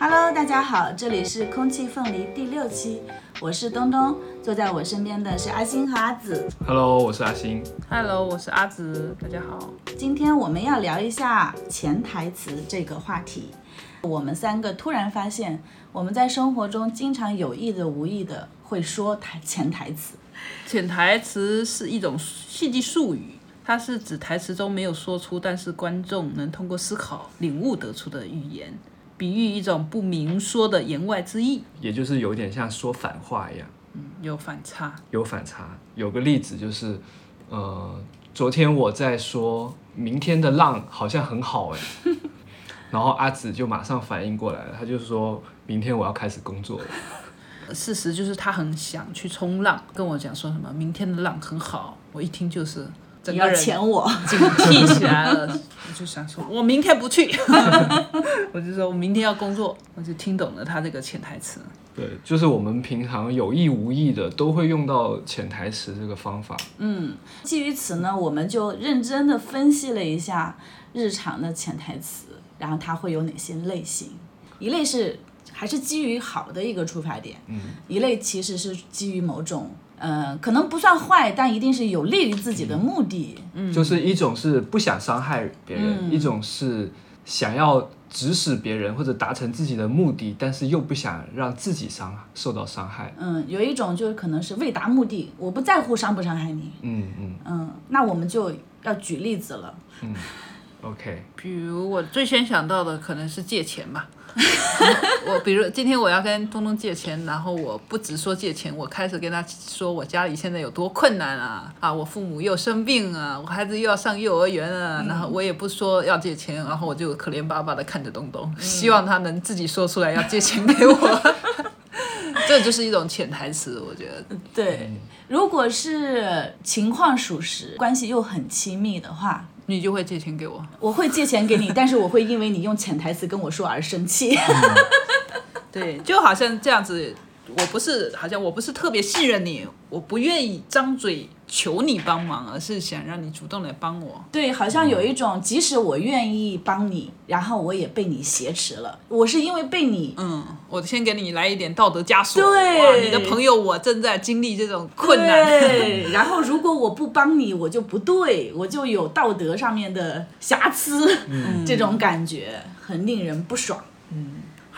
Hello，大家好，这里是空气凤梨第六期，我是东东，坐在我身边的是阿星和阿紫。Hello，我是阿星。Hello，我是阿紫，大家好。今天我们要聊一下潜台词这个话题。我们三个突然发现，我们在生活中经常有意的、无意的会说台潜台词。潜台词是一种戏剧术语，它是指台词中没有说出，但是观众能通过思考领悟得出的语言，比喻一种不明说的言外之意，也就是有点像说反话一样，嗯有反差。有反差。有个例子就是，呃，昨天我在说明天的浪好像很好哎，然后阿紫就马上反应过来了，他就说明天我要开始工作了。事实就是他很想去冲浪，跟我讲说什么明天的浪很好，我一听就是要个人潜我，警惕起来了，我就想说，我明天不去，我就说我明天要工作，我就听懂了他这个潜台词。对，就是我们平常有意无意的都会用到潜台词这个方法。嗯基于此呢，我们就认真的分析了一下日常的潜台词，然后它会有哪些类型。一类是还是基于好的一个出发点，嗯，一类其实是基于某种呃，可能不算坏，但一定是有利于自己的目的。嗯就是一种是不想伤害别人，一种是想要指使别人或者达成自己的目的，但是又不想让自己伤受到伤害。嗯，有一种就是可能是为达目的，我不在乎伤不伤害你。嗯嗯嗯，那我们就要举例子了。嗯，OK，比如我最先想到的可能是借钱吧。我比如今天我要跟东东借钱，然后我不只说借钱，我开始跟他说我家里现在有多困难啊啊，我父母又生病啊，我孩子又要上幼儿园啊，然后我也不说要借钱，然后我就可怜巴巴的看着东东，希望他能自己说出来要借钱给我。这就是一种潜台词，我觉得。对，如果是情况属实，关系又很亲密的话，你就会借钱给我，我会借钱给你，但是我会因为你用潜台词跟我说而生气。对，就好像这样子，我不是好像我不是特别信任你，我不愿意张嘴求你帮忙，而是想让你主动来帮我。对，好像有一种，即使我愿意帮你，然后我也被你挟持了。我是因为被你，嗯，我先给你来一点道德枷锁。对你的朋友我正在经历这种困难。对，然后如果我不帮你，我就不对，我就有道德上面的瑕疵，这种感觉很令人不爽。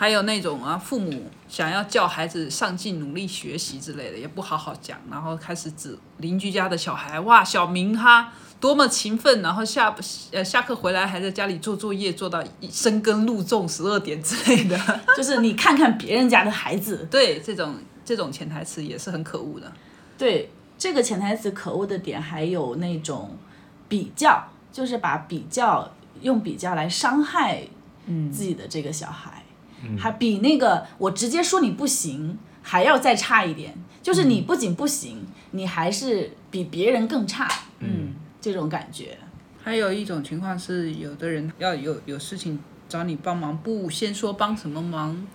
还有那种啊，父母想要叫孩子上进、努力学习之类的，也不好好讲，然后开始指邻居家的小孩，哇，小明哈多么勤奋，然后下呃下课回来还在家里做作业，做到深耕露种十二点之类的。就是你看看别人家的孩子，对，这种这种潜台词也是很可恶的。对这个潜台词可恶的点，还有那种比较，就是把比较用比较来伤害自己的这个小孩，还比那个我直接说你不行还要再差一点，就是你不仅不行，你还是比别人更差，嗯，这种感觉。还有一种情况是，有的人要有有事情找你帮忙，不先说帮什么忙，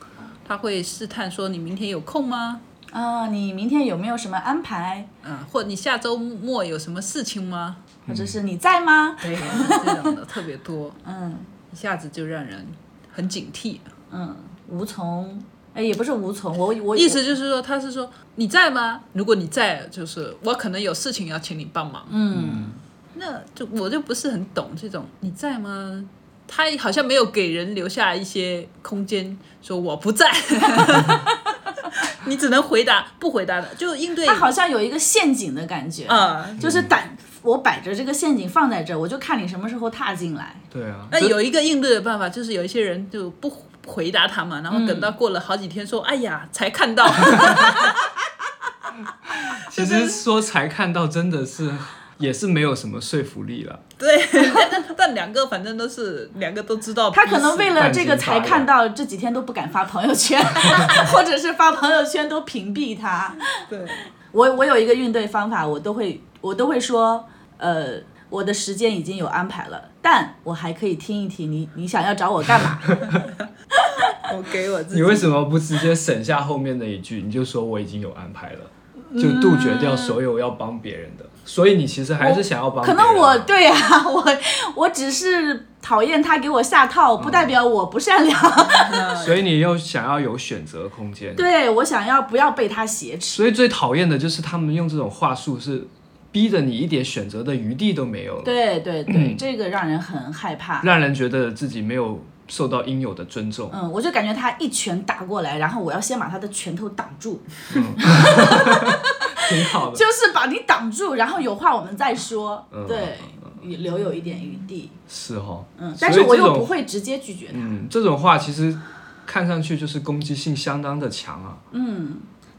他会试探说你明天有空吗？啊、你明天有没有什么安排，嗯，或你下周末有什么事情吗？或者是你在吗？对，这种的特别多，嗯一下子就让人很警惕。嗯，无从，哎，也不是无从，我我意思就是说，他是说你在吗？如果你在，就是我可能有事情要请你帮忙。嗯。那就我就不是很懂这种你在吗？他好像没有给人留下一些空间，说我不在，你只能回答不回答的，就应对他好像有一个陷阱的感觉，啊。就是胆我摆着这个陷阱放在这儿，我就看你什么时候踏进来。对啊。那有一个应对的办法，就是有一些人就不回答他嘛，然后等到过了好几天说，哎呀，才看到，其实说才看到，真的是也是没有什么说服力了。对，但但两个反正都是两个都知道，他可能为了这个才看到，这几天都不敢发朋友圈，或者是发朋友圈都屏蔽他。对。我我有一个应对方法，我都会我都会说，呃，我的时间已经有安排了，但我还可以听一听你你想要找我干嘛？我给我自己你为什么不直接省下后面那一句，你就说我已经有安排了，就杜绝掉所有要帮别人的。所以你其实还是想要帮别可。能我对啊，我我只是讨厌他给我下套，不代表我不善良。所以你又想要有选择空间。对我想要不要被他挟持。所以最讨厌的就是他们用这种话术是逼着你一点选择的余地都没有了，对对对，这个让人很害怕。让人觉得自己没有受到应有的尊重。嗯，我就感觉他一拳打过来，然后我要先把他的拳头挡住，嗯 挺好的。就是把你挡住，然后有话我们再说。嗯对，留有一点余地。是哈，嗯，但是我又不会直接拒绝他。嗯，这种话其实看上去就是攻击性相当的强啊。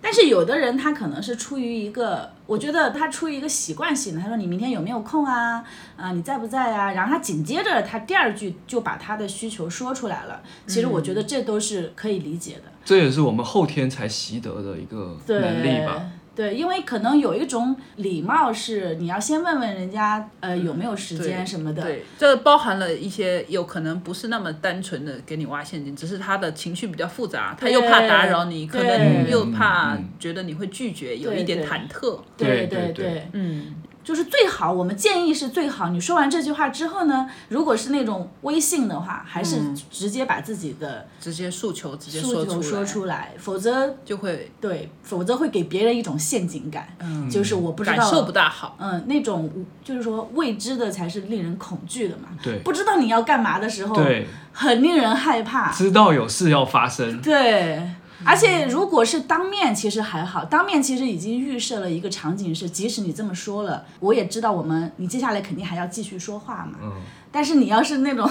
但是有的人他可能是出于一个，我觉得他出于一个习惯性的，他说你明天有没有空啊？啊、你在不在啊？然后他紧接着他第二句就把他的需求说出来了。其实我觉得这都是可以理解的。这也是我们后天才习得的一个能力吧。对，因为可能有一种礼貌是你要先问问人家，呃，有没有时间什么的。对，这包含了一些有可能不是那么单纯的给你挖陷阱，只是他的情绪比较复杂，他又怕打扰你，可能又怕觉得你会拒绝，有一点忐忑。对对对。对，嗯，就是最好，我们建议是最好。你说完这句话之后呢，如果是那种微信的话，还是直接把自己的直接诉求直接诉求说出来，说出来，否则就会对，否则会给别人一种陷阱感，嗯就是我不知道感受不大好。嗯，那种就是说未知的才是令人恐惧的嘛。对不知道你要干嘛的时候，对，很令人害怕。知道有事要发生。对，而且如果是当面，其实还好，当面其实已经预设了一个场景是，即使你这么说了，我也知道我们你接下来肯定还要继续说话嘛。嗯，但是你要是那种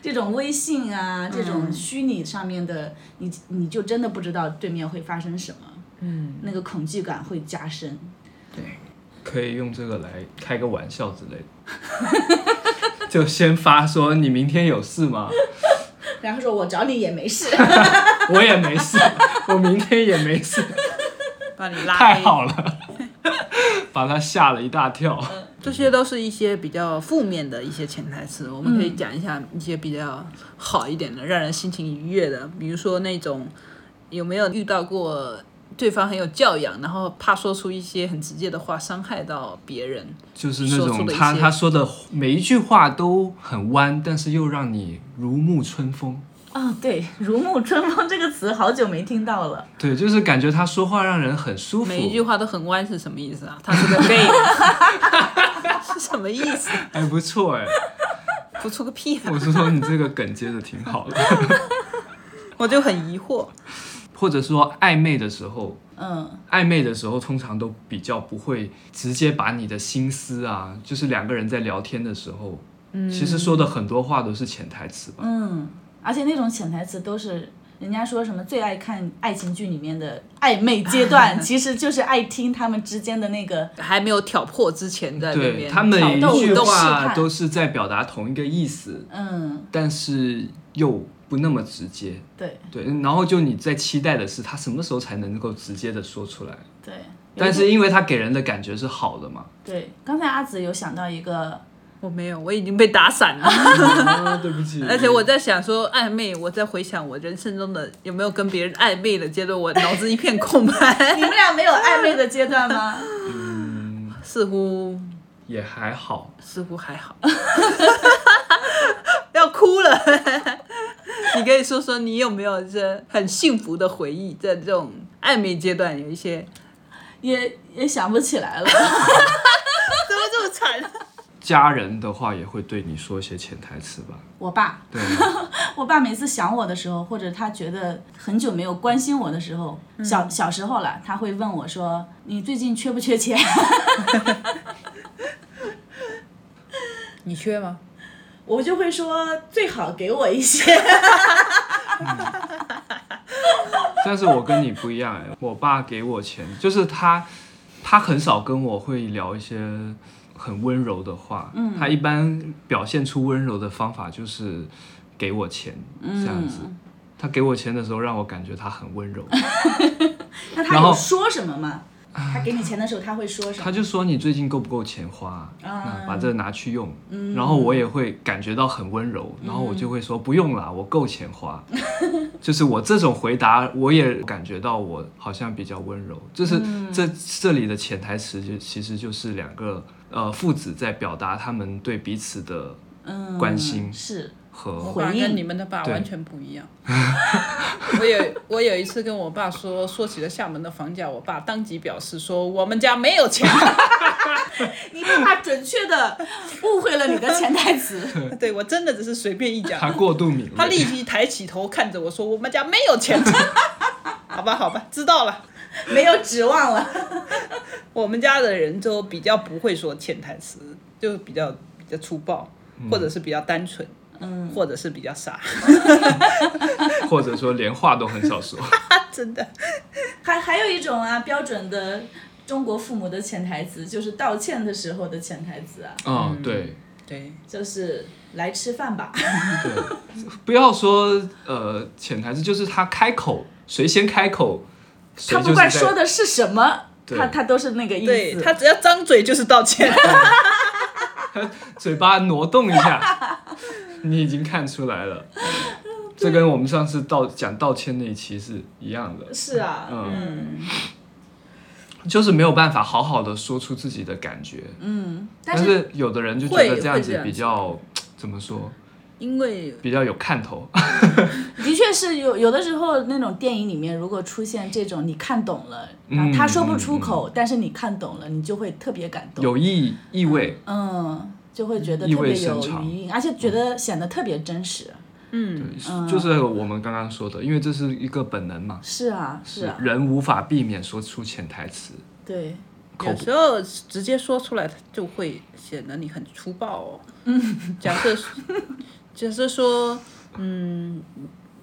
这种微信啊，这种虚拟上面的，你你就真的不知道对面会发生什么，嗯，那个恐惧感会加深。对可以用这个来开个玩笑之类的。就先发说你明天有事吗？然后说我找你也没事，我也没事，我明天也没事，把你 拉黑，太好了，把他吓了一大跳。这些都是一些比较负面的一些潜台词。我们可以讲一下一些比较好一点的，让人心情愉悦的，比如说那种有没有遇到过对方很有教养，然后怕说出一些很直接的话伤害到别人，就是那种他他说的每一句话都很弯，但是又让你如沐春风。哦，对，“如沐春风”这个词好久没听到了。对，就是感觉他说话让人很舒服。每一句话都很弯是什么意思啊？他是个 gay，是什么意思？还不错哎，不错 个屁、啊！我是说你这个梗接的挺好的。我就很疑惑。或者说暧昧的时候，嗯，暧昧的时候通常都比较不会直接把你的心思啊，就是两个人在聊天的时候，其实说的很多话都是潜台词吧。嗯，而且那种潜台词都是人家说什么最爱看爱情剧里面的暧昧阶段，其实就是爱听他们之间的那个。还没有挑破之前在那对边他们每一句互动试话都是在表达同一个意思，嗯，但是又不那么直接。对对，然后就你在期待的是他什么时候才能够直接的说出来，对。但是因为他给人的感觉是好的嘛。对，刚才阿紫有想到一个，我没有，我已经被打散了。啊，对不起。而且我在想说暧昧，我在回想我人生中的有没有跟别人暧昧的阶段，我脑子一片空白，你们俩没有暧昧的阶段吗？嗯 似乎也还好，似乎还好，要哭了。你可以说说你有没有这很幸福的回忆，在这种暧昧阶段有一些也也想不起来了。怎么这么惨？家人的话也会对你说一些潜台词吧？我爸，对，我爸每次想我的时候，或者他觉得很久没有关心我的时候，小小时候了，他会问我说：“你最近缺不缺钱 你缺吗？？”我就会说：“最好给我一些。但是我跟你不一样哎，我爸给我钱，就是他，他很少跟我会聊一些很温柔的话，嗯，他一般表现出温柔的方法就是给我钱，这样子。他给我钱的时候，让我感觉他很温柔。”那他然后有说什么吗？他给你钱的时候，他会说什么？他就说你最近够不够钱花，啊那把这个拿去用。然后我也会感觉到很温柔，然后我就会说不用啦，我够钱花。就是我这种回答，我也感觉到我好像比较温柔。就是这这里的潜台词就其实就是两个呃父子在表达他们对彼此的嗯，关心是和我爸回应跟你们的爸完全不一样。我有我有一次跟我爸说说起了厦门的房价，我爸当即表示说我们家没有钱。你爸爸准确的误会了你的潜台词。对我真的只是随便一讲，他过度敏他。立即抬起头看着我说我们家没有钱。好吧好吧，知道了。没有指望了。我们家的人就比较不会说潜台词，就比较比较粗暴，或者是比较单纯，嗯，或者是比较傻 或者说连话都很少说。真的。还还有一种啊，标准的中国父母的潜台词，就是道歉的时候的潜台词啊，嗯，对对，就是来吃饭吧。对，不要说呃潜台词，就是他开口，谁先开口，谁他不管说的是什么，他他都是那个意思。对他只要张嘴就是道歉。嘴巴挪动一下，你已经看出来了。这跟我们上次道讲道歉那一期是一样的，是啊，嗯，就是没有办法好好的说出自己的感觉。嗯，但但是是有的人就觉得这样子比较怎么说，因为比较有看头。的确是有有的时候那种电影里面，如果出现这种你看懂了，他说不出口，但是你看懂了，你就会特别感动。有意意味，嗯，就会觉得意味特别有深长余韵，而且觉得显得特别真实。嗯，就是我们刚刚说的，因为这是一个本能嘛，是啊，是啊，人无法避免说出潜台词。对，口有时候直接说出来，就会显得你很粗暴哦。嗯，假设假设说，嗯，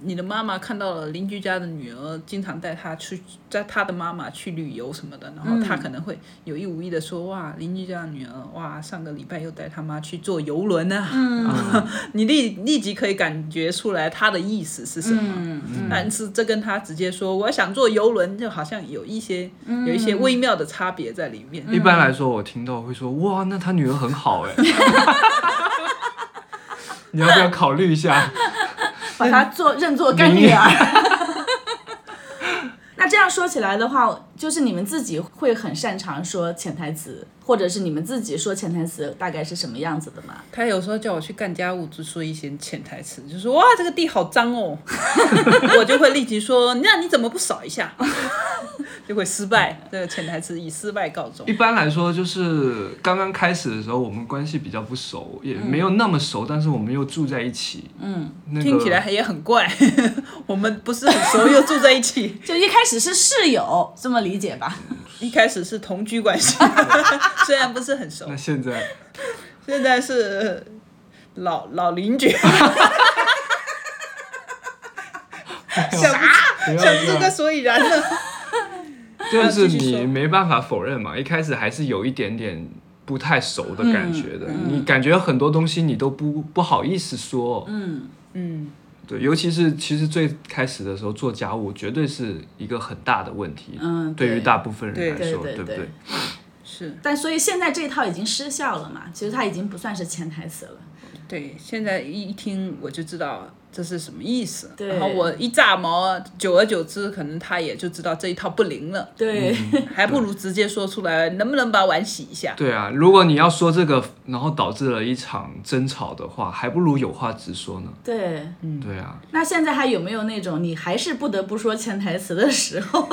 你的妈妈看到了邻居家的女儿经常带她去，带她的妈妈去旅游什么的，然后她可能会有意无意的说，哇，邻居家的女儿，哇，上个礼拜又带她妈去坐游轮啊。嗯，你立立即可以感觉出来她的意思是什么。嗯但是这跟她直接说我想坐游轮，就好像有一些、有一些微妙的差别在里面。一般来说，我听到会说哇，那他女儿很好哎，你要不要考虑一下？把她做认作干女儿。那这样说起来的话，就是你们自己会很擅长说潜台词，或者是你们自己说潜台词大概是什么样子的吗？他有时候叫我去干家务，就说一些潜台词，就说哇这个地好脏哦，我就会立即说那你怎么不扫一下？就会失败，这个潜台词以失败告终一。般来说，就是刚刚开始的时候，我们关系比较不熟，也没有那么熟，但是我们又住在一起。嗯，那个听起来也很怪，我们不是很熟又住在一起，就一开始是室友，这么理解吧？一开始是同居关系，虽然不是很熟那，现在现在是老老邻居。想想出个所以然呢？但是你没办法否认嘛，一开始还是有一点点不太熟的感觉的。嗯你感觉很多东西你都不不好意思说。嗯，嗯，对，尤其是其实最开始的时候做家务，绝对是一个很大的问题。嗯对于对大部分人来说，对对对不对？是但所以现在这一套已经失效了嘛？其实它已经不算是潜台词了。对。现在一一听我就知道这是什么意思，对然后我一炸毛，久而久之，可能他也就知道这一套不灵了，对，还不如直接说出来，能不能把碗洗一下？对啊，如果你要说这个，然后导致了一场争吵的话，还不如有话直说呢。对。嗯对啊，那现在还有没有那种你还是不得不说潜台词的时候？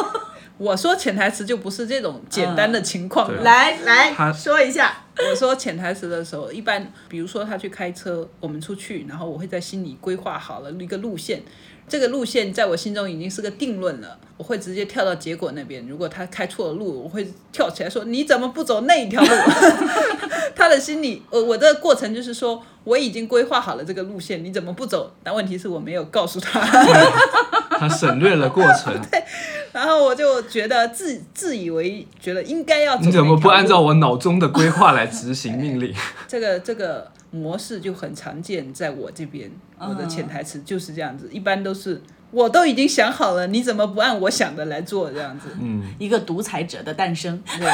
我说潜台词就不是这种简单的情况了。来来说一下。我说潜台词的时候，一般比如说他去开车，我们出去，然后我会在心里规划好了一个路线，这个路线在我心中已经是个定论了，我会直接跳到结果那边。如果他开错了路，我会跳起来说：“你怎么不走那一条路？” 他的心里，我我的过程就是说，我已经规划好了这个路线，你怎么不走？但问题是我没有告诉他。他省略了过程，对然后我就觉得自自以为觉得应该要你怎么不按照我脑中的规划来执行命令？这个这个模式就很常见，在我这边，我的潜台词就是这样子，一般都是我都已经想好了，你怎么不按我想的来做这样子？嗯，一个独裁者的诞生。对，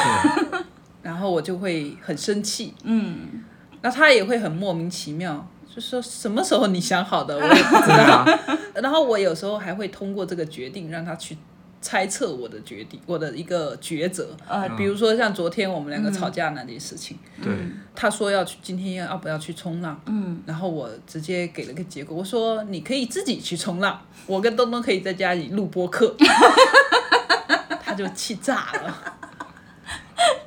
然后我就会很生气，嗯，那他也会很莫名其妙。就说什么时候你想好的，我也不知道。啊，然后我有时候还会通过这个决定让他去猜测我的决定，我的一个抉择。呃比如说像昨天我们两个吵架那件事情，对，他说要去今天要不要去冲浪，嗯，然后我直接给了个结果，我说你可以自己去冲浪，我跟东东可以在家里录播课，他就气炸了。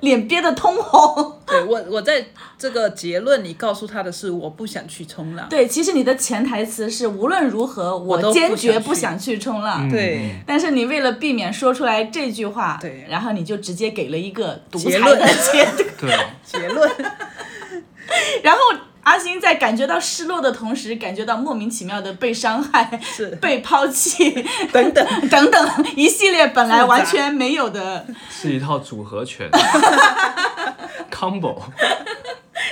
脸憋得通红。对我，我在这个结论里告诉他的是，我不想去冲浪。对，其实你的潜台词是无论如何我都坚决不想去冲浪。对，但是你为了避免说出来这句话，对然后你就直接给了一个独裁结论的结对啊，结论 然后阿星在感觉到失落的同时，感觉到莫名其妙的被伤害、是被抛弃 等等。等等一系列本来完全没有的，是一套组合拳，combo，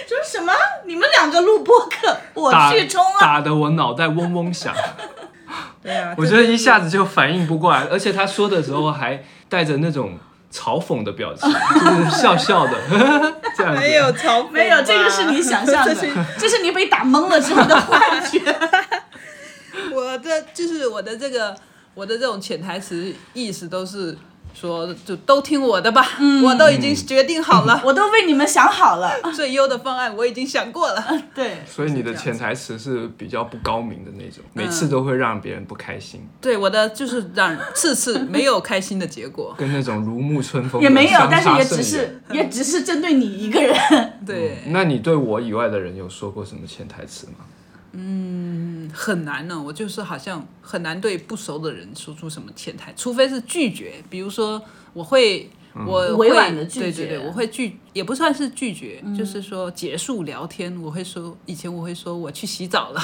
说什么？你们两个录播课，我去冲浪。打得我脑袋嗡嗡响。对啊，我觉得一下子就反应不过来，而且他说的时候还带着那种嘲讽的表情，就是笑笑的 这样子。没有嘲讽，没有，这个是你想象的 这是，这是你被打懵了之后的幻觉。我的就是我的这个我的这种潜台词意思都是说，就都听我的吧，我都已经决定好了，我都为你们想好了。最优的方案我已经想过了。对，所以你的潜台词是比较不高明的那种，每次都会让别人不开心，对，我的就是让次次没有开心的结果。跟那种如沐春风也没有，但是也只是也只是针对你一个人。对，那你对我以外的人有说过什么潜台词吗？很难呢，我就是好像很难对不熟的人说出什么潜台，除非是拒绝，比如说我会。我会委婉的拒绝。对对对，我会拒，也不算是拒绝，就是说结束聊天，我会说，以前我会说我去洗澡了，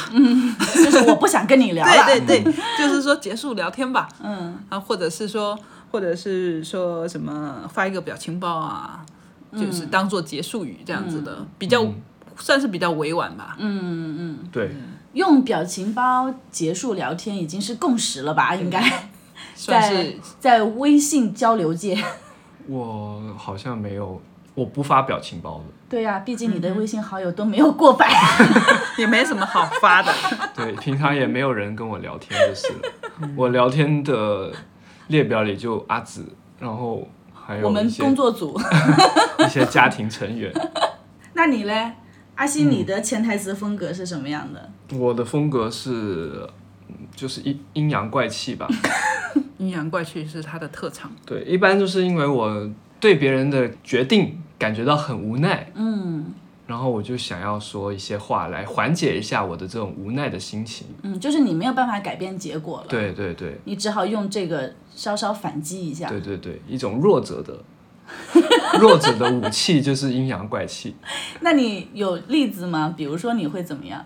就是我不想跟你聊了。对对对，就是说结束聊天吧，嗯，啊，或者是说，或者是说什么发一个表情包啊，就是当做结束语这样子的，比较、算是比较委婉吧。嗯嗯，对，用表情包结束聊天已经是共识了吧？应该在 算是在微信交流界。我好像没有，我不发表情包的。对呀、毕竟你的微信好友都没有过百。也没什么好发的。对，平常也没有人跟我聊天就是了。我聊天的列表里就阿紫，然后还有我们工作组，一些家庭成员。那你嘞？阿星，你的潜台词风格是什么样的？我的风格是，嗯就是阴阴阳怪气吧。阴阳怪气是他的特长。对，一般就是因为我对别人的决定感觉到很无奈，嗯然后我就想要说一些话来缓解一下我的这种无奈的心情。嗯，就是你没有办法改变结果了，对对对你只好用这个稍稍反击一下。对对对，一种弱者的 弱者的武器就是阴阳怪气。那你有例子吗？比如说你会怎么样？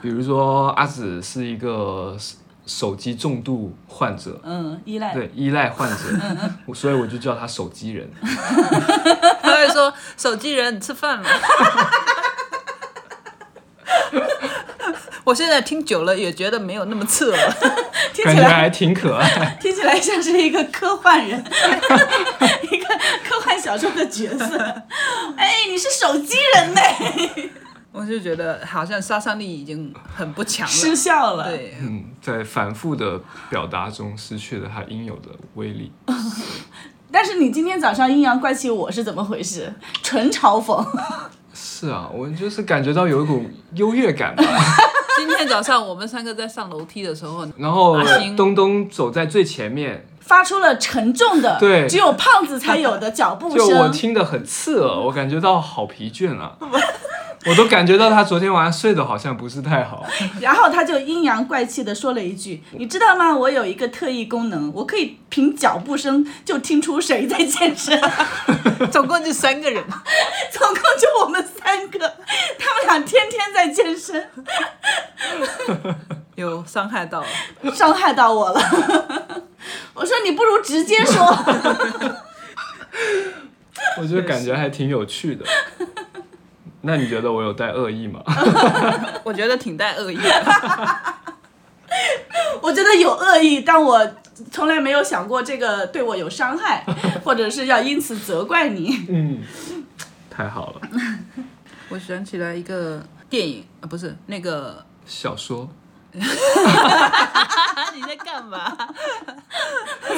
比如说阿紫是一个手手机重度患者，嗯，依赖。对依赖患者，我 所以我就叫他手机人。他会说：“手机人，你吃饭了。” 我现在听久了也觉得没有那么刺耳。听起来还挺可爱。听起来像是一个科幻人，一个科幻小说的角色。哎，你是手机人呢，我就觉得好像杀伤力已经很不强了失了。效了。，对，嗯，在反复的表达中失去了它应有的威力。但是你今天早上阴阳怪气我是怎么回事？纯嘲讽。是啊，我就是感觉到有一股优越感吧。今天早上我们三个在上楼梯的时候，然后阿星东东走在最前面，发出了沉重的，对只有胖子才有的脚步声 就我。听得很刺耳，我感觉到好疲倦啊。我都感觉到他昨天晚上睡得好像不是太好。然后他就阴阳怪气的说了一句：“你知道吗？我有一个特异功能，我可以凭脚步声就听出谁在健身。总共就三个人，总共就我们三个，他们俩天天在健身，有伤害到了。伤害到我了。我说你不如直接说。我就感觉还挺有趣的。那你觉得我有带恶意吗？我觉得挺带恶意的。我觉得有恶意，但我从来没有想过这个对我有伤害，或者是要因此责怪你。嗯，太好了。我想起来一个电影啊，不是那个小说 你在干嘛？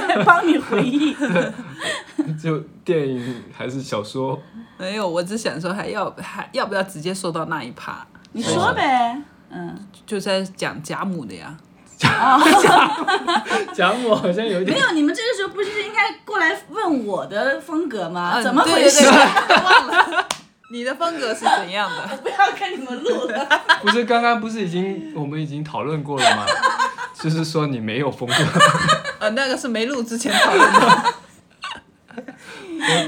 在帮你回忆。就电影还是小说？没有，我只想说还要还要不要直接说到那一趴？你说呗，嗯，就在讲贾母的呀。贾母好像有点没有，你们这个时候不是应该过来问我的风格吗？嗯怎么回事？对对对忘了，你的风格是怎样的？我不要跟你们录了。不是刚刚不是已经我们已经讨论过了吗？就是说你没有风格，呃，那个是没录之前讨论的。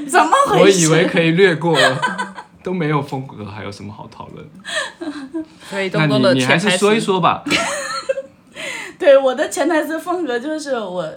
怎么我回事？我以为可以略过了，都没有风格，还有什么好讨论？所以那东东的你你还是说一说吧。对我的潜台词风格就是我。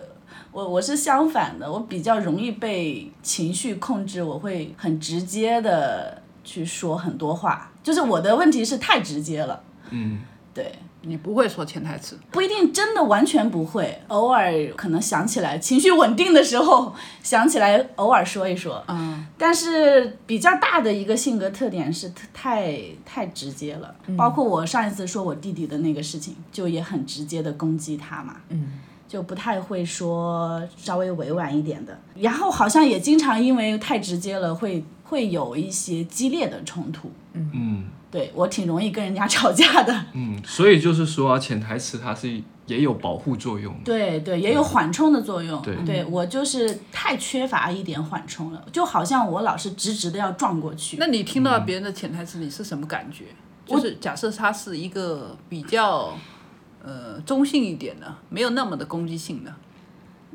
我我是相反的，我比较容易被情绪控制，我会很直接的去说很多话，就是我的问题是太直接了，嗯，对，你不会说潜台词，不一定真的完全不会，偶尔可能想起来，情绪稳定的时候想起来，偶尔说一说。嗯，但是比较大的一个性格特点是太太直接了，包括我上一次说我弟弟的那个事情，就也很直接的攻击他嘛。嗯。就不太会说稍微委婉一点的，然后好像也经常因为太直接了，会会有一些激烈的冲突。嗯对我挺容易跟人家吵架的。嗯，所以就是说啊，潜台词它是也有保护作用。对对，也有缓冲的作用。对我就是太缺乏一点缓冲了，就好像我老是直直的要撞过去。那你听到别人的潜台词，你是什么感觉？就是假设他是一个比较呃中性一点的，没有那么的攻击性的，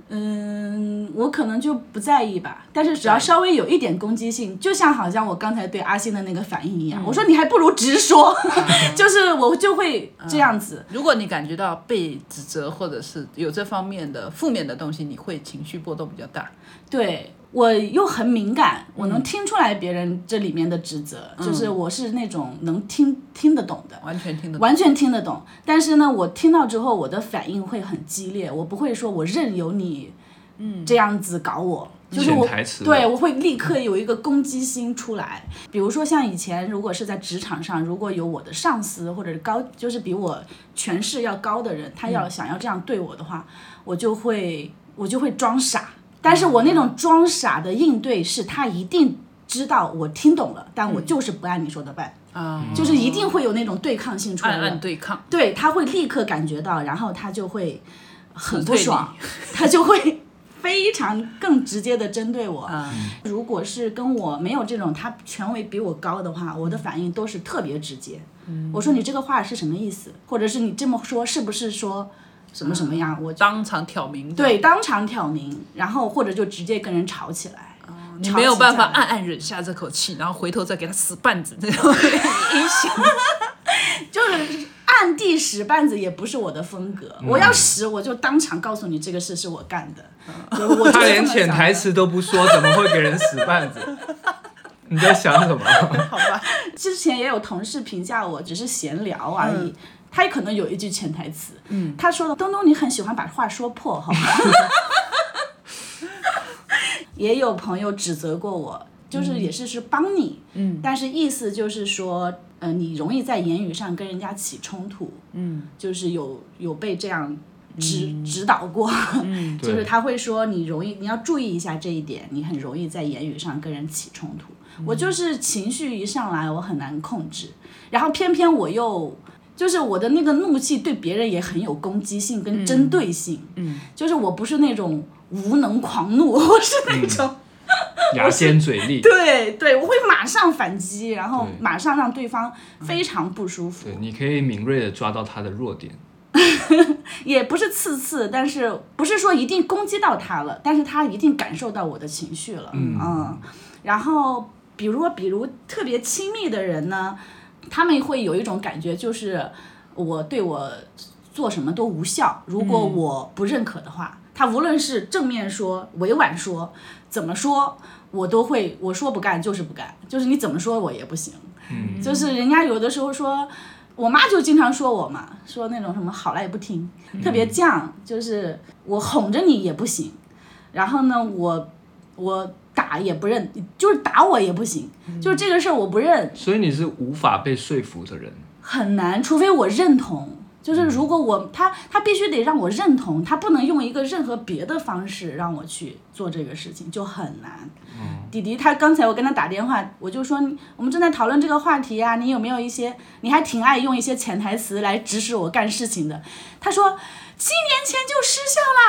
嗯，我可能就不在意吧，但是只要稍微有一点攻击性，就像好像我刚才对阿星的那个反应一样，我说你还不如直说，就是我就会这样子。如果你感觉到被指责或者是有这方面的负面的东西，你会情绪波动比较大。对我又很敏感，我能听出来别人这里面的职责，就是我是那种能听听得懂的。完全听得懂。完全听得懂，但是呢，我听到之后，我的反应会很激烈，我不会说我任由你，嗯，这样子搞我，就是我对我会立刻有一个攻击心出来。比如说像以前，如果是在职场上，如果有我的上司或者是高，就是比我权势要高的人，他要想要这样对我的话，我就会我就会装傻，但是我那种装傻的应对是他一定知道我听懂了，但我就是不按你说的办。啊，就是一定会有那种对抗性出来暗的，暗对抗。对他会立刻感觉到，然后他就会很不爽，他就会非常更直接的针对我。啊，如果是跟我没有这种他权威比我高的话，我的反应都是特别直接。我说你这个话是什么意思，或者是你这么说是不是说什么什么样？我当场挑明。，对当场挑明，然后或者就直接跟人吵起来。你没有办法暗暗忍下这口气，然后回头再给他使绊子，这种。就是暗地使绊子也不是我的风格，我要使我就当场告诉你这个事是我干的，他连潜台。词都不说，怎么会给人使绊子？你在想什么？好吧，之前也有同事评价我，只是闲聊而已。他也可能有一句潜台词，嗯，他说的：“东东，你很喜欢把话说破，哈。”也有朋友指责过我，就是也是是帮你，嗯，但是意思就是说，呃，你容易在言语上跟人家起冲突，嗯，就是有有被这样指、指导过，嗯，就是他会说你容易，你要注意一下这一点，你很容易在言语上跟人起冲突。我就是情绪一上来，我很难控制，然后偏偏我又。就是我的那个怒气对别人也很有攻击性跟针对性，嗯，就是我不是那种无能狂怒，我是那种，牙尖嘴利。对对，我会马上反击，然后马上让对方非常不舒服。对，你可以敏锐的抓到他的弱点。也不是次次，但是不是说一定攻击到他了，但是他一定感受到我的情绪了，嗯然后比如比如特别亲密的人呢，他们会有一种感觉，就是我对我做什么都无效，如果我不认可的话，他无论是正面说、委婉说、怎么说，我都会我说不干就是不干，就是你怎么说我也不行，嗯，就是人家有的时候说，我妈就经常说我嘛，说那种什么好赖不听，特别犟，就是我哄着你也不行，然后呢，我我打也不认，就是打我也不行，就是这个事儿我不认，所以你是无法被说服的人。很难，除非我认同，就是如果我他他必须得让我认同，他不能用一个任何别的方式让我去做这个事情，就很难。弟弟他刚才我跟他打电话，我就说我们正在讨论这个话题呀、你有没有一些你还挺爱用一些潜台词来指使我干事情的？他说七年前就失效啦。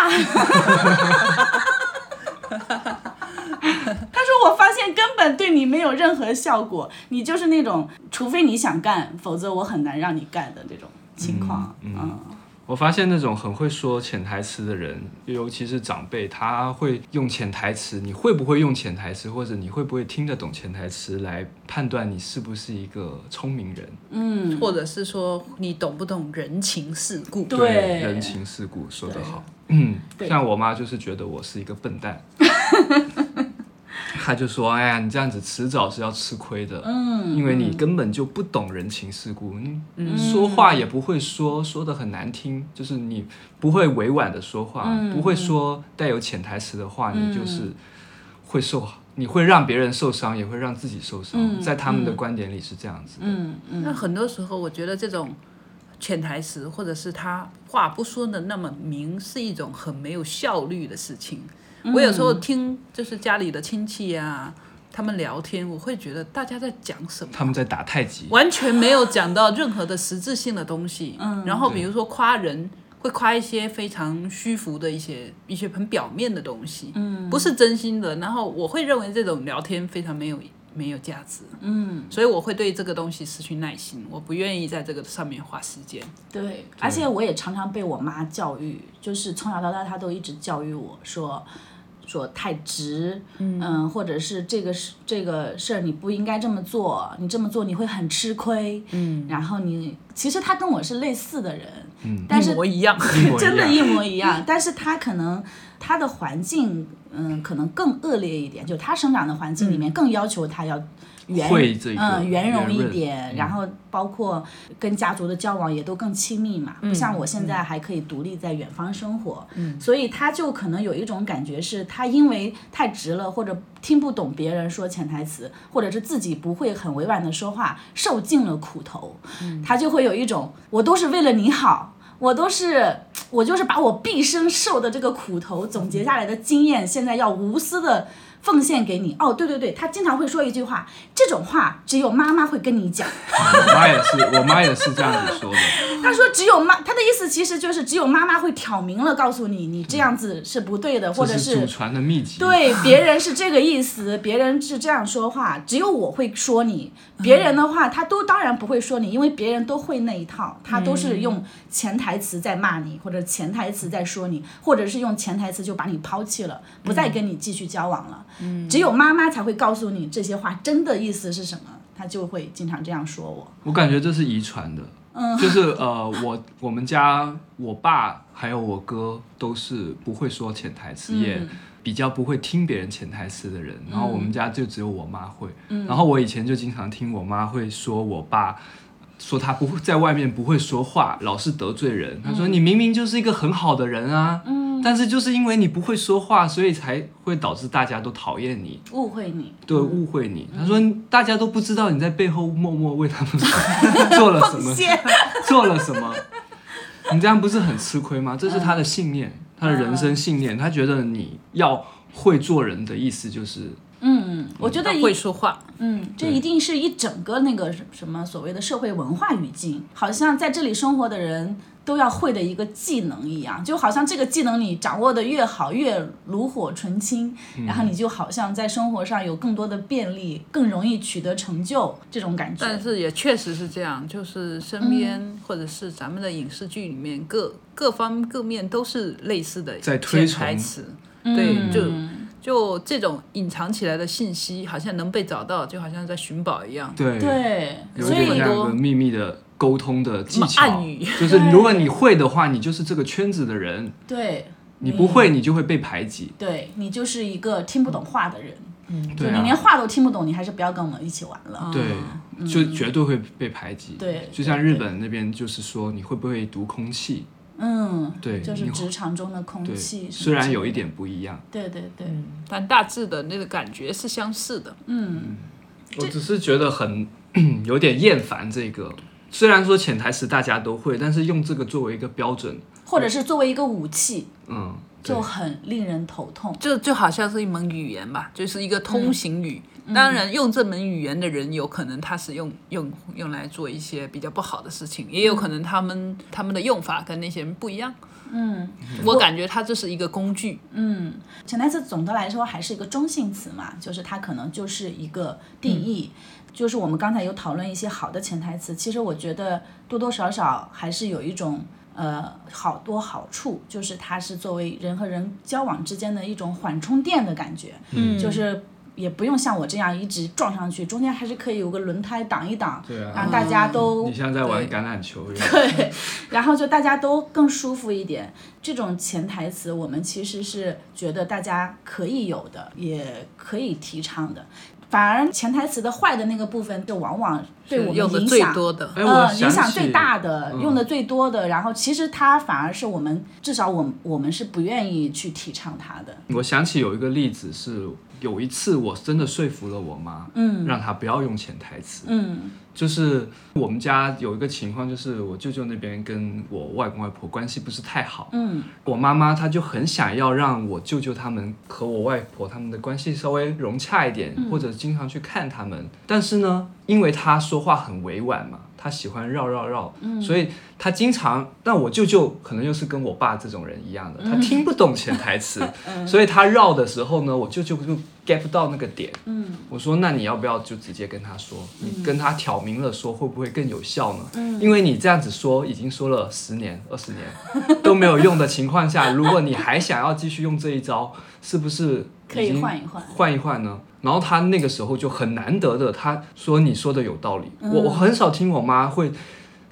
他说：“我发现根本对你没有任何效果，你就是那种，除非你想干，否则我很难让你干的这种情况。嗯我发现那种很会说潜台词的人，尤其是长辈，他会用潜台词。你会不会用潜台词，或者你会不会听得懂潜台词来判断你是不是一个聪明人？嗯，或者是说你懂不懂人情世故？对人情世故说得好。嗯，像我妈就是觉得我是一个笨蛋，她就说：“哎呀，你这样子迟早是要吃亏的，嗯，因为你根本就不懂人情世故，你说话也不会说，说的很难听，就是你不会委婉的说话，嗯不会说带有潜台词的话，你就是会受，你会让别人受伤，也会让自己受伤，嗯在他们的观点里是这样子的。嗯嗯。那很多时候，我觉得这种潜台词，或者是他话不说的那么明，是一种很没有效率的事情。我有时候听就是家里的亲戚啊，他们聊天，我会觉得大家在讲什么。他们在打太极，完全没有讲到任何的实质性的东西。嗯，然后比如说夸人，会夸一些非常虚浮的一些一些很表面的东西，嗯，不是真心的。然后我会认为这种聊天非常没有没有价值，嗯，所以我会对这个东西失去耐心，我不愿意在这个上面花时间。对，而且我也常常被我妈教育，就是从小到大，她都一直教育我说。说太直，嗯。或者是这个事这个事儿你不应该这么做，你这么做你会很吃亏，嗯，然后你其实她跟我是类似的人，嗯，但是一模一样，一模一样。真的，一模一样。但是他可能他的环境，嗯，可能更恶劣一点，就他生长的环境里面更要求他要圆，这个嗯，圆融一点，然后包括跟家族的交往也都更亲密嘛，不像我现在还可以独立在远方生活，嗯，所以他就可能有一种感觉是，他因为太直了，或者听不懂别人说潜台词，或者是自己不会很委婉的说话，受尽了苦头，他就会有一种我都是为了你好。我都是，我就是把我毕生受的这个苦头总结下来的经验，现在要无私的奉献给你。哦，对对对，他经常会说一句话，这种话只有妈妈会跟你讲。我妈也是，我妈也是这样子说的。他说只有妈，他的意思其实就是只有妈妈会挑明了告诉你，你这样子是不对的，或者是祖传的秘籍。对，别人是这个意思，别人是这样说话，只有我会说你。别人的话，他都当然不会说你，因为别人都会那一套，他都是用潜台词在骂你，或者潜台词在说你，或者是用潜台词就把你抛弃了，不再跟你继续交往了。只有妈妈才会告诉你这些话真的意思是什么，她就会经常这样说我。我感觉这是遗传的，嗯就是呃，我我们家我爸还有我哥都是不会说潜台词，也嗯比较不会听别人潜台词的人。然后我们家就只有我妈会，嗯然后我以前就经常听我妈会说我爸。说他不会在外面不会说话，老是得罪人。他嗯说你明明就是一个很好的人啊，但是就是因为你不会说话，所以才会导致大家都讨厌你。误会你，对，误会你。他说大家都不知道你在背后默默为他们 做了什么，做了什么。你这样不是很吃亏吗？这是他的信念，他的人生信念。他觉得你要会做人的意思就是，嗯，我觉得会说话，嗯，这一定是一整个那个什什么所谓的社会文化语境，好像在这里生活的人都要会的一个技能一样，就好像这个技能你掌握的越好，越炉火纯青，然后你就好像在生活上有更多的便利，更容易取得成就这种感觉。但是也确实是这样，就是身边、或者是咱们的影视剧里面各各方各面都是类似的在推潜台崇。词，对，嗯就就这种隐藏起来的信息，好像能被找到，就好像在寻宝一样。对，对，所以有一个秘密的沟通的技巧暗语，就是如果你会的话，你就是这个圈子的人；对你不会，你就会被排挤。对你就是一个听不懂话的人，对啊你连，话都听不懂，你还是不要跟我们一起玩了。对，就绝对会被排挤。对就像日本那边就是说，你会不会读空气？嗯，对就是职场中的空，气。虽然有一，点不一样。对对对，但大致的那个感觉是相似的。嗯我只是觉得很有点厌烦这个虽然说潜台词大家都会，但是用这个作为一个标准，或者是作为一个武器，嗯，就很令人头痛。就就好像是一门语言吧，就是一个通行语。当然，用这门语言的人，有可能他是用用用来做一些比较不好的事情，也有可能他们他们的用法跟那些人不一样。嗯，我感觉它这是一个工具。嗯潜台词总的来说还是一个中性词嘛，就是它可能就是一个定义。就是我们刚才有讨论一些好的潜台词，其实我觉得多多少少还是有一种呃好多好处，就是它是作为人和人交往之间的一种缓冲垫的感觉，嗯，就是。也不用像我这样一直撞上去，中间还是可以有个轮胎挡一挡，对啊让大家都你像在玩橄榄球一样。对，然后就大家都更舒服一点。这种潜台词，我们其实是觉得大家可以有的，也可以提倡的。反而潜台词的坏的那个部分，就往往对我用的最们影响呃，影响最大的，嗯用的最多的，然后其实它反而是我们至少我我们是不愿意去提倡它的。我想起有一个例子是，有一次我真的说服了我妈，嗯。让她不要用潜台词。嗯。就是我们家有一个情况，就是我舅舅那边跟我外公外婆关系不是太好，嗯。我妈妈她就很想要让我舅舅他们和我外婆他们的关系稍微融洽一点，或者经常去看他们。但是呢，因为她说话很委婉嘛，她喜欢绕绕绕，所以他经常，但我舅舅可能又是跟我爸这种人一样的，他听不懂潜台词，所以他绕的时候呢，我舅舅就 get 不到那个点。嗯我说，那你要不要就直接跟他说？你跟他挑明了说，会不会更有效呢？嗯因为你这样子说，已经说了十年、二十年都没有用的情况下，如果你还想要继续用这一招，是不是可以换一换换一换呢？然后他那个时候就很难得的，他说你说的有道理。嗯我我很少听我妈会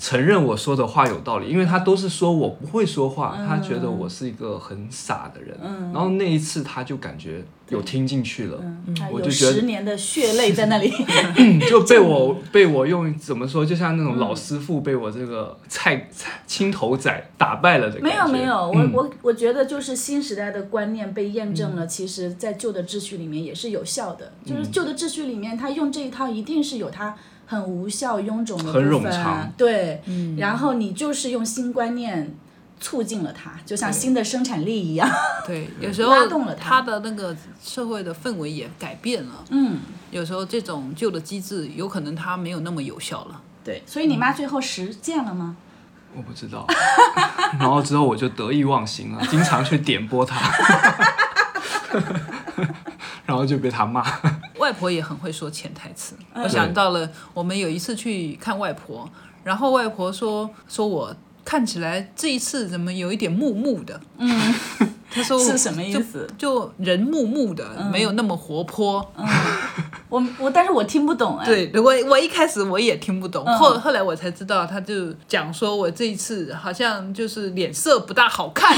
承认我说的话有道理，因为他都是说我不会说话，他觉得我是一个很傻的人。嗯然后那一次他就感觉有听进去了。嗯，它有我就觉得十年的血泪在那里。就被我被我用怎么说，就像那种老师傅被我这个菜菜青头仔打败了的感觉。没有没有，我嗯我我觉得就是新时代的观念被验证了，其实在旧的秩序里面也是有效的。就是嗯旧的秩序里面，他用这一套一定是有它很无效、臃肿的部很冗分长，对，然后你就是用新观念促进了它，就像新的生产力一样。对，有时候拉动了它它的那个社会的氛围也改变了。嗯，有时候这种旧的机制，有可能它没有那么有效了。对，所以你妈最后实践了吗？我不知道。然后之后我就得意忘形了，经常去点拨他，然后就被他骂。外婆也很会说潜台词。嗯我想到了，我们有一次去看外婆，然后外婆说说我看起来这一次怎么有一点木木的。嗯，她说是什么意思？就人木木的，没有那么活泼。我我，但是我听不懂哎。，对，我我一开始我也听不懂，嗯后后来我才知道，他就讲说我这一次好像就是脸色不大好看。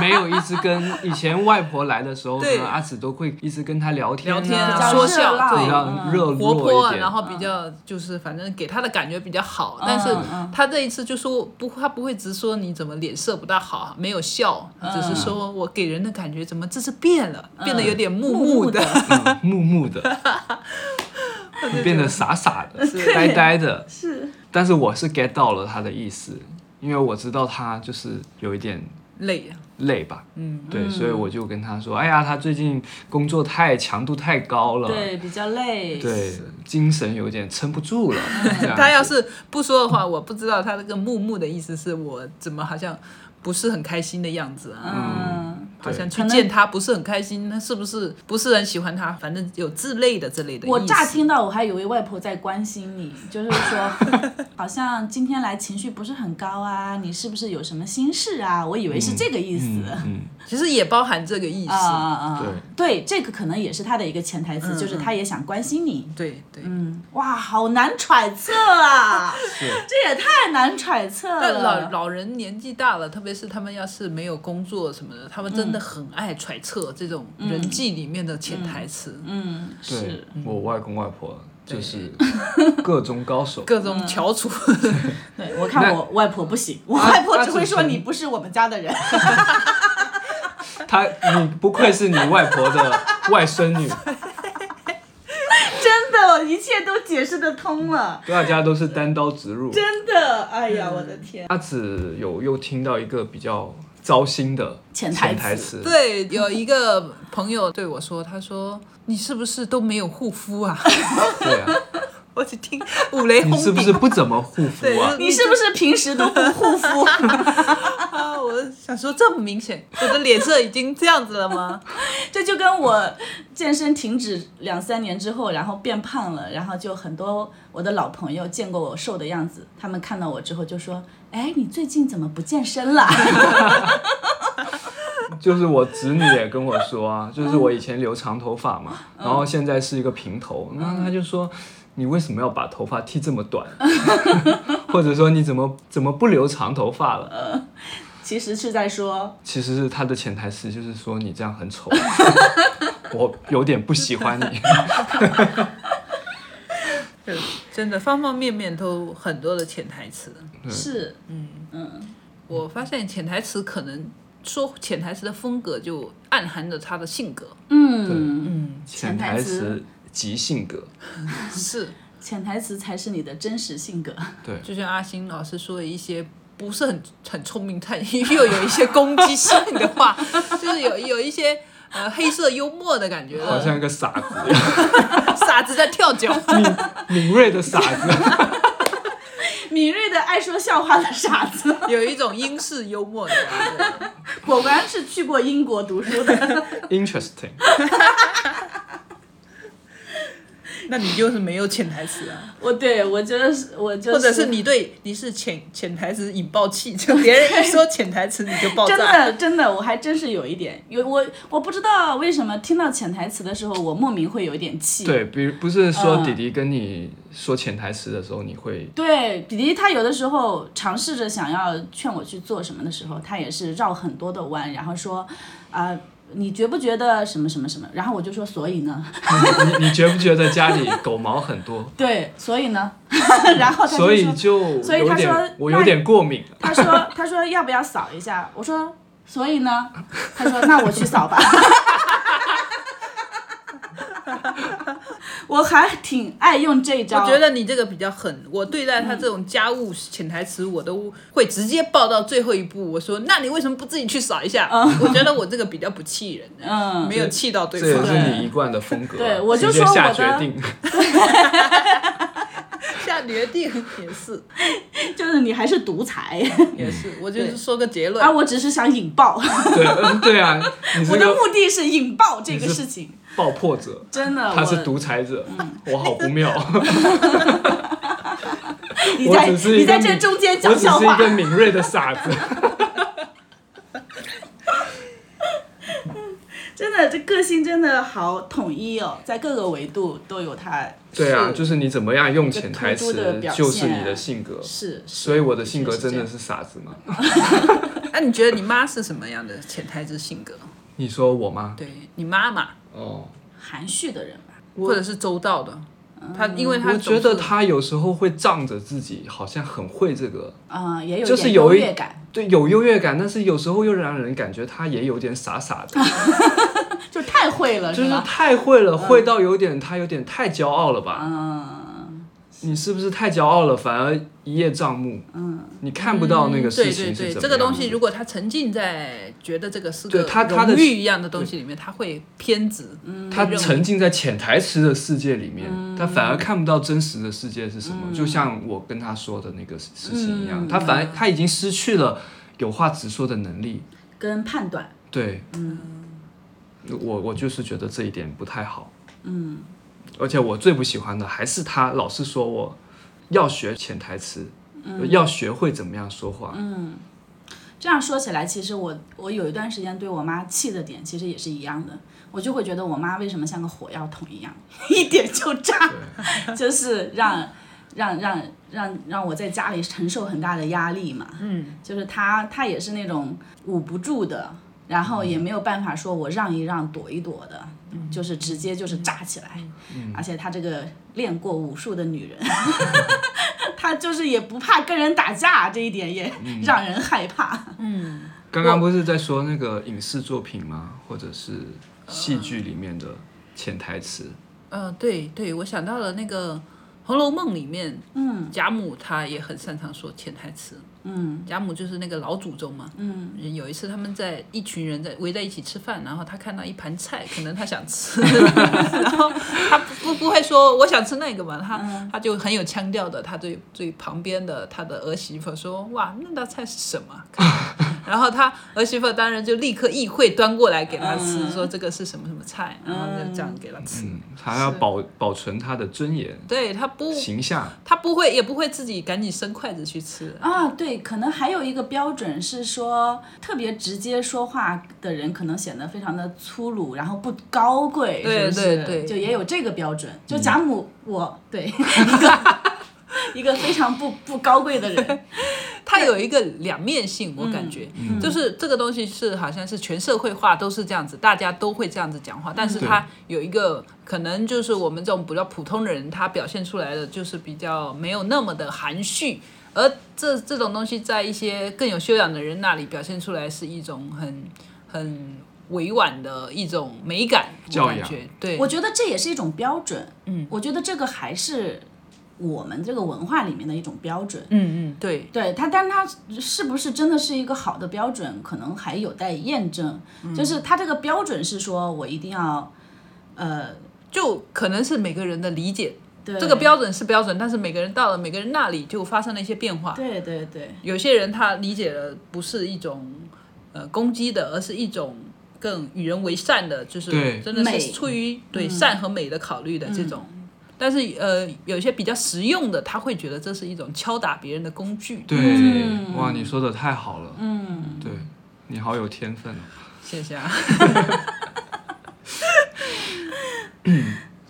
没有一直跟以前外婆来的时候对呢，阿紫都会一直跟他聊天、啊，聊天啊说笑热闹对比较嗯热活络泼。然后比较就是反正给他的感觉比较好，但是嗯他这一次就说不，他不会直说你怎么脸色不大好，没有笑，只是说我给人的感觉怎么这次变了，变得有点木木的。嗯木木的，变得傻傻的、呆呆的。是但是我是 get 到了他的意思，因为我知道他就是有一点累，累吧，嗯，对，所以我就跟他说，哎呀，他最近工作太强度太高了，对，比较累。对，精神有点撑不住了。他要是不说的话，我不知道他那个木木的意思是我怎么好像不是很开心的样子啊。嗯，好像去见他不是很开心，那是不是不是很喜欢他？反正有之类的之类的意思。我乍听到我还以为外婆在关心你，就是说，好像今天来情绪不是很高啊，你是不是有什么心事啊？我以为是这个意思。嗯嗯，其实也包含这个意思。啊啊啊！对对，这个可能也是他的一个潜台词，嗯就是他也想关心你。对对。嗯，哇，好难揣测啊！是这也太难揣测但老。老人年纪大了，特别是他们要是没有工作什么的，他们真的很爱揣测这种人际里面的潜台词，嗯，对是，我外公外婆就是各中高手。各种翘楚。对我看我外婆不行，我啊外婆只会说你不是我们家的人。她，你不愧是你外婆的外孙女，真的，哦，一切都解释得通了，大家都是单刀直入。真的，哎呀，我的天！阿紫有又听到一个比较糟心的潜台台词词，对，有一个朋友对我说，他说你是不是都没有护肤啊？对啊，我去听五雷轰顶。你是不是不怎么护肤啊？你是不是平时都不护肤？啊？我想说这么明显，我的脸色已经这样子了吗？这就跟我健身停止两三年之后，然后变胖了，然后就很多我的老朋友见过我瘦的样子，他们看到我之后就说：“哎，你最近怎么不健身了 就是我侄女也跟我说啊，就是我以前留长头发嘛，然后现在是一个平头，然后她就说。你为什么要把头发剃这么短？或者说你怎么怎么不留长头发了？？” 其实是在说，其实是他的潜台词，就是说你这样很丑，我有点不喜欢你。对，真的方方面面都很多的潜台词。是。嗯。嗯。我发现潜台词可能说潜台词的风格就暗含着他的性格，嗯，潜台词即性格，是。潜台词才是你的真实性格。对，就像阿星老师说的一些不是很很聪明，但又有一些攻击性的话，就是有有一些呃黑色幽默的感觉好，像一个傻子一样，傻子在跳脚。敏敏锐的傻子。敏锐的爱说笑话的傻子，有一种英式幽默的感觉。果然是去过英国读书的。Interesting，那你就是没有潜台词啊，我对我觉得是，我就是，或者是你对你是潜潜台词引爆器，就别人一说潜台词你就爆真炸。的真的，我还真是有一点，有我我不知道为什么听到潜台词的时候，我莫名会有一点气。对，比如不是说嗯弟弟跟你说潜台词的时候，你会对，弟弟他有的时候尝试着想要劝我去做什么的时候，他也是绕很多的弯，然后说，啊、你觉不觉得什么什么什么？然后我就说，所以呢？你 你觉不觉得家里狗毛很多？对，所以呢？然后他就所以说，就所以他说我有点过敏。他说他说要不要扫一下？我说，所以呢？他说那我去扫吧。我还挺爱用这一招，我觉得你这个比较狠，我对待他这种家务潜台词，我都会直接报到最后一步。我说，那你为什么不自己去扫一下？我觉得我这个比较不气人，嗯，没有气到对这也方。是你一贯的风格啊。对我就直接下说我的决定。下 决定也是。就是你还是独裁，也是，我就是说个结论。啊。我只是想引爆，对，嗯对啊，我的目的是引爆这个事情，爆破者，真的，他是我独裁者，我好不妙。你在你在这中间讲笑话是一，个敏锐的傻子。真的这个性真的好统一哦，在各个维度都有它对啊，就是你怎么样用潜台词就是你的性格。是，所以我的性格真的是傻子吗？那、你觉得你妈是什么样的潜台词性格？你说我妈？对你妈妈，哦，含蓄的人吧，或者是周到的，他因为他我觉得他有时候会仗着自己好像很会这个，嗯，也有就是有一优越感，对，有优越感，但是有时候又让人感觉他也有点傻傻的，就太会了，就是？太会了，会到有点他有点太骄傲了吧？嗯，你是不是太骄傲了，反而一叶障目？嗯，你看不到那个事情是对对，怎么这个东西如果他沉浸在觉得这个是对个他他的荣誉一样的东西里面，他会偏执。他沉浸在潜台词的世界里面，他反而看不到真实的世界是什么。就像我跟他说的那个事情一样，他反而他已经失去了有话直说的能力。跟判断，对，我我就是觉得这一点不太好。嗯，而且我最不喜欢的还是他老是说我要学潜台词，要学会怎么样说话。嗯这样说起来，其实我我有一段时间对我妈气的点其实也是一样的，我就会觉得我妈为什么像个火药桶一样，一点就炸，就是让让让让让我在家里承受很大的压力嘛。嗯，就是她她也是那种捂不住的，然后也没有办法说我让一让躲一躲的，就是直接就是炸起来。而且她这个练过武术的女人。她就是也不怕跟人打架，这一点也让人害怕。嗯刚刚不是在说那个影视作品吗？或者是戏剧里面的潜台词？嗯、对对，我想到了那个《红楼梦》里面，嗯贾母她也很擅长说潜台词。嗯。贾母就是那个老祖宗嘛。嗯。有一次他们在一群人在围在一起吃饭，然后他看到一盘菜，可能他想吃，然后他不不不会说我想吃那个嘛，他、嗯。他就很有腔调的，他对对旁边的他的儿媳妇说哇那道菜是什么？然后他儿媳妇当然就立刻意会端过来给他吃，嗯说这个是什么什么菜，然后就这样给他吃。嗯，还要保保存他的尊严、对他不形象。他不会也不会自己赶紧伸筷子去吃。啊，对，可能还有一个标准是说，特别直接说话的人可能显得非常的粗鲁，然后不高贵，对是不是？对对就也有这个标准。就贾母，我对 一个非常不不高贵的人，他有一个两面性，我感觉，就是这个东西是好像是全社会化都是这样子，大家都会这样子讲话，但是他有一个可能就是我们这种比较普通的人，他表现出来的就是比较没有那么的含蓄，而这这种东西在一些更有修养的人那里表现出来是一种很很委婉的一种美感，我教养。感觉。对，我觉得这也是一种标准。嗯，我觉得这个还是我们这个文化里面的一种标准。嗯嗯对，对它，但它是不是真的是一个好的标准，可能还有待验证。就是它这个标准是说我一定要，呃，就可能是每个人的理解。对这个标准是标准，但是每个人到了每个人那里就发生了一些变化。对对对，有些人他理解的不是一种呃攻击的，而是一种更与人为善的，就是真的美是出于对善和美的考虑的这种。但是呃，有些比较实用的，他会觉得这是一种敲打别人的工具。对，嗯哇，你说的太好了。嗯，对，你好有天分哦。谢谢啊。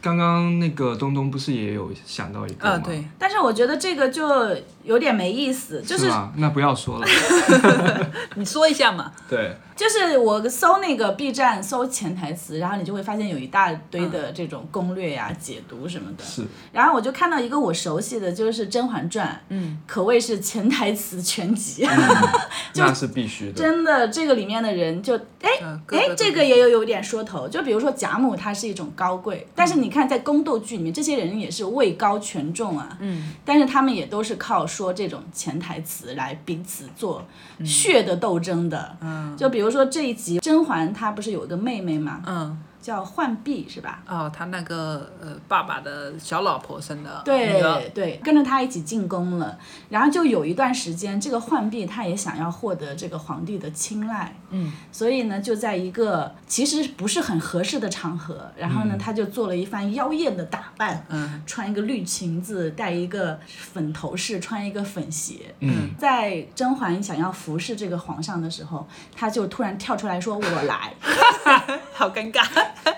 刚刚那个东东不是也有想到一个吗？啊，对，但是我觉得这个就有点没意思，就是？那不要说了。你说一下嘛。对，就是我搜那个 B 站搜潜台词，然后你就会发现有一大堆的这种攻略呀、解读什么的。是然后我就看到一个我熟悉的，就是《甄嬛传》，嗯，可谓是潜台词全集。那是必须的。真的，这个里面的人就哎哎这个也有有点说头。就比如说贾母，她是一种高贵，但是你看在宫斗剧里面，这些人也是位高权重啊，嗯，但是他们也都是靠说这种潜台词来彼此做血的斗争的。嗯，就比如比如说这一集甄嬛她不是有个妹妹吗，嗯，叫浣碧是吧？哦，他那个呃爸爸的小老婆生的对对，跟着他一起进宫了。然后就有一段时间，这个浣碧他也想要获得这个皇帝的青睐，嗯，所以呢，就在一个其实不是很合适的场合，然后呢，他就做了一番妖艳的打扮，嗯，穿一个绿裙子，戴一个粉头饰，穿一个粉鞋。嗯，在甄嬛想要服侍这个皇上的时候，他就突然跳出来说：“我来。”好尴尬。好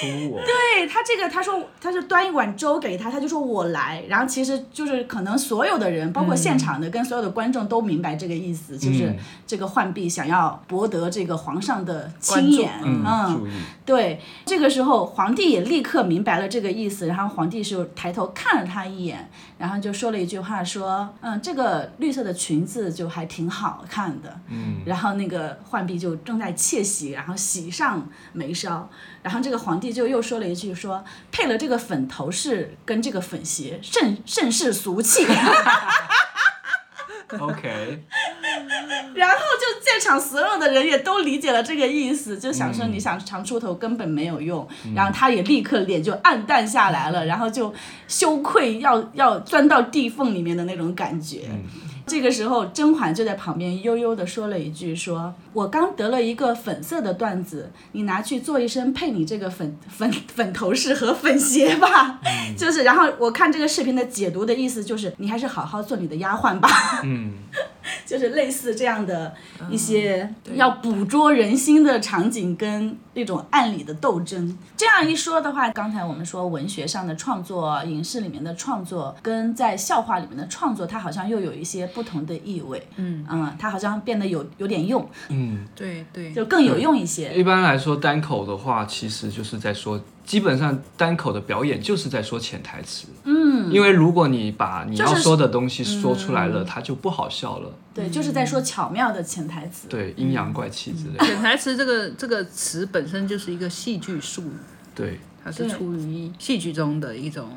突兀哦。对他这个，他说他是端一碗粥给他，他就说我来，然后其实就是可能所有的人，包括现场的跟所有的观众都明白这个意思，就是嗯这个浣碧想要博得这个皇上的亲眼，嗯。对，这个时候皇帝也立刻明白了这个意思，然后皇帝就抬头看了他一眼，然后就说了一句话，说，嗯，这个绿色的裙子就还挺好看的。嗯，然后那个浣碧就正在窃喜，然后喜上眉梢，然后这个皇帝就又说了一句说，配了这个粉头饰跟这个粉鞋，甚甚是俗气。OK，然后就在场所有的人也都理解了这个意思，就想说你想长出头根本没有用，然后他也立刻脸就暗淡下来了，然后就羞愧要要钻到地缝里面的那种感觉。这个时候，甄嬛就在旁边悠悠地说了一句说：“我刚得了一个粉色的缎子，你拿去做一身配你这个粉粉粉头饰和粉鞋吧。就是，然后我看这个视频的解读的意思就是，你还是好好做你的丫鬟吧。嗯，就是类似这样的一些要捕捉人心的场景跟那种暗里的斗争。这样一说的话，刚才我们说文学上的创作、影视里面的创作，跟在笑话里面的创作，它好像又有一些不同的意味。嗯嗯，它好像变得有有点用，嗯，对对，就更有用一些。一般来说，单口的话，其实就是在说，基本上单口的表演就是在说潜台词。嗯，因为如果你把你要说的东西说出来了，它就不好笑了。对，就是在说巧妙的潜台词。对，阴阳怪气之类的。潜台词这个这个词本身就是一个戏剧术语，对，它是出于戏剧中的一种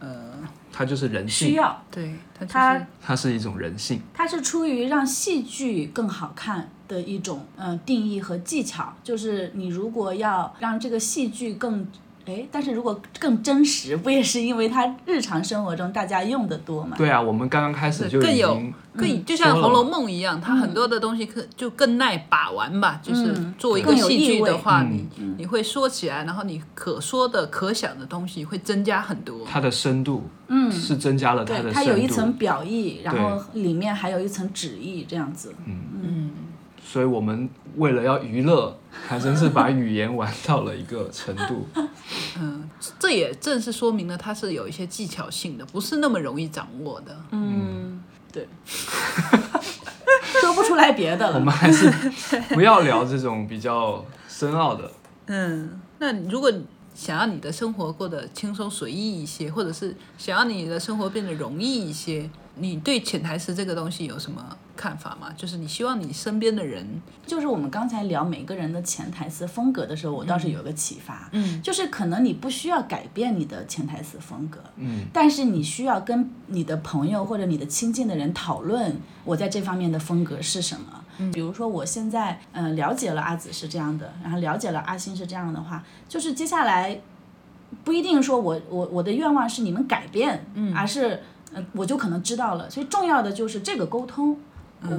呃，它就是人性，需要对，它就是它它是一种人性。它是出于让戏剧更好看的一种嗯、呃定义和技巧，就是你如果要让这个戏剧更。哎，但是如果更真实，不也是因为它日常生活中大家用的多嘛？对啊，我们刚刚开始就更有更就像《红楼梦》一样，它很多的东西可就更耐把玩吧。就是嗯作为一个戏剧的话，嗯你你会说起来，然后你可说的、可想的东西会增加很多。它的深度嗯，是增加了它对，的它有一，层表意，然后里面还有一层旨意，这样子。所以我们为了要娱乐，还真是把语言玩到了一个程度。嗯，这也正是说明了它是有一些技巧性的，不是那么容易掌握的。嗯，对，说不出来别的了。我们还是不要聊这种比较深奥的。嗯，那如果想要你的生活过得轻松随意一些，或者是想要你的生活变得容易一些，你对潜台词这个东西有什么看法吗？就是你希望你身边的人，就是我们刚才聊每个人的潜台词风格的时候，我倒是有个启发，嗯，就是可能你不需要改变你的潜台词风格，嗯，但是你需要跟你的朋友或者你的亲近的人讨论，我在这方面的风格是什么。嗯比如说，我现在嗯、呃了解了阿紫是这样的，然后了解了阿星是这样的话，就是接下来不一定说我我我的愿望是你们改变，嗯，而是呃我就可能知道了。所以重要的就是这个沟通，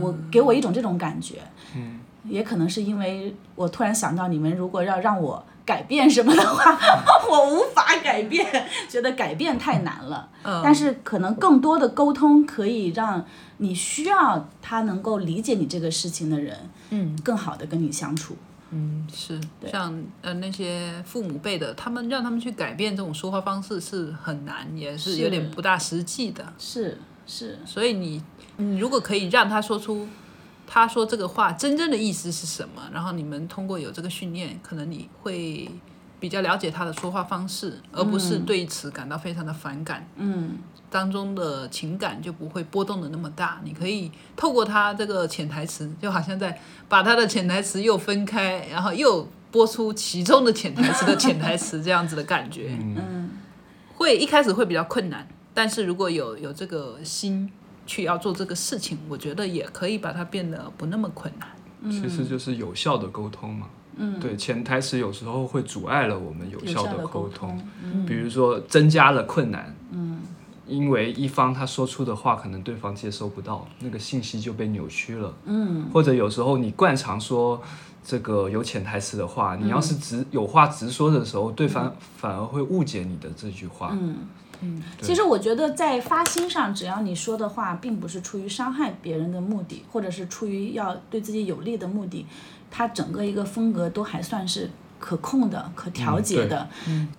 我给我一种这种感觉，嗯，也可能是因为我突然想到，你们如果要让我改变什么的话，我无法改变，觉得改变太难了。嗯但是可能更多的沟通可以让你需要他能够理解你这个事情的人，嗯，更好的跟你相处。嗯，是像呃那些父母辈的，他们让他们去改变这种说话方式是很难，也是有点不大实际的。是是，所以你你如果可以让他说出他说这个话真正的意思是什么，然后你们通过有这个训练，可能你会比较了解他的说话方式，而不是对此感到非常的反感。嗯，当中的情感就不会波动的那么大，你可以透过他这个潜台词，就好像在把他的潜台词又分开，然后又播出其中的潜台词的潜台词这样子的感觉。嗯，会一开始会比较困难，但是如果有有这个心去要做这个事情，我觉得也可以把它变得不那么困难。其实就是有效的沟通嘛。嗯，对，潜台词有时候会阻碍了我们有有效效的的沟沟通，通。比如说增加了困难。嗯，因为一方他说出的话可能对方接收不到，那个信息就被扭曲了。嗯，或者有时候你惯常说这个有潜台词的话，你要是直有话直说的时候，对方反而会误解你的这句话。嗯其实我觉得在发心上，只要你说的话并不是出于伤害别人的目的，或者是出于要对自己有利的目的，它整个一个风格都还算是可控的、可调节的。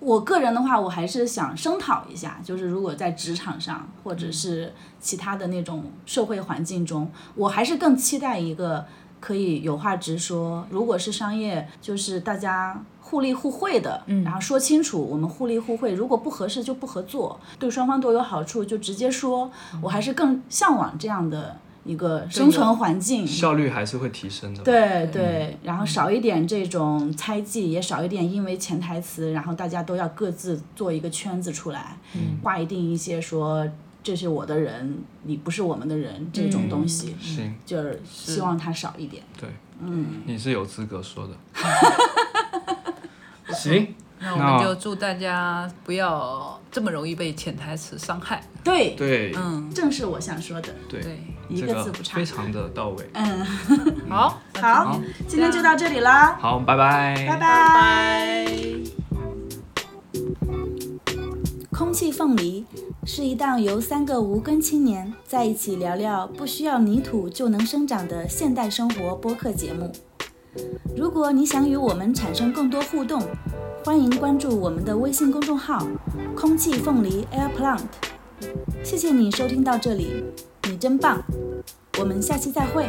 我个人的话，我还是想声讨一下，就是如果在职场上或者是其他的那种社会环境中，我还是更期待一个可以有话直说。如果是商业，就是大家互利互惠的，然后说清楚我们互利互惠，如果不合适就不合作，对双方都有好处就直接说。我还是更向往这样的一个生存环境。效率还是会提升的。，对对，然后少一点这种猜忌，也少一点因为潜台词，然后大家都要各自做一个圈子出来，划一定一些说这是我的人，你不是我们的人这种东西，行，就是希望它少一点。对，嗯，你是有资格说的。行，那我们就祝大家不要这么容易被潜台词伤害。对，对嗯，正是我想说的。对，一个个字不差非常的到位。嗯，好，好，今天就到这里啦，好，拜拜，拜拜。拜。空气凤梨是一档由三个无根青年在一起聊聊不需要泥土就能生长的现代生活播客节目。如果你想与我们产生更多互动，欢迎关注我们的微信公众号“空气凤梨 Air Plant”。谢谢你收听到这里，你真棒！我们下期再会。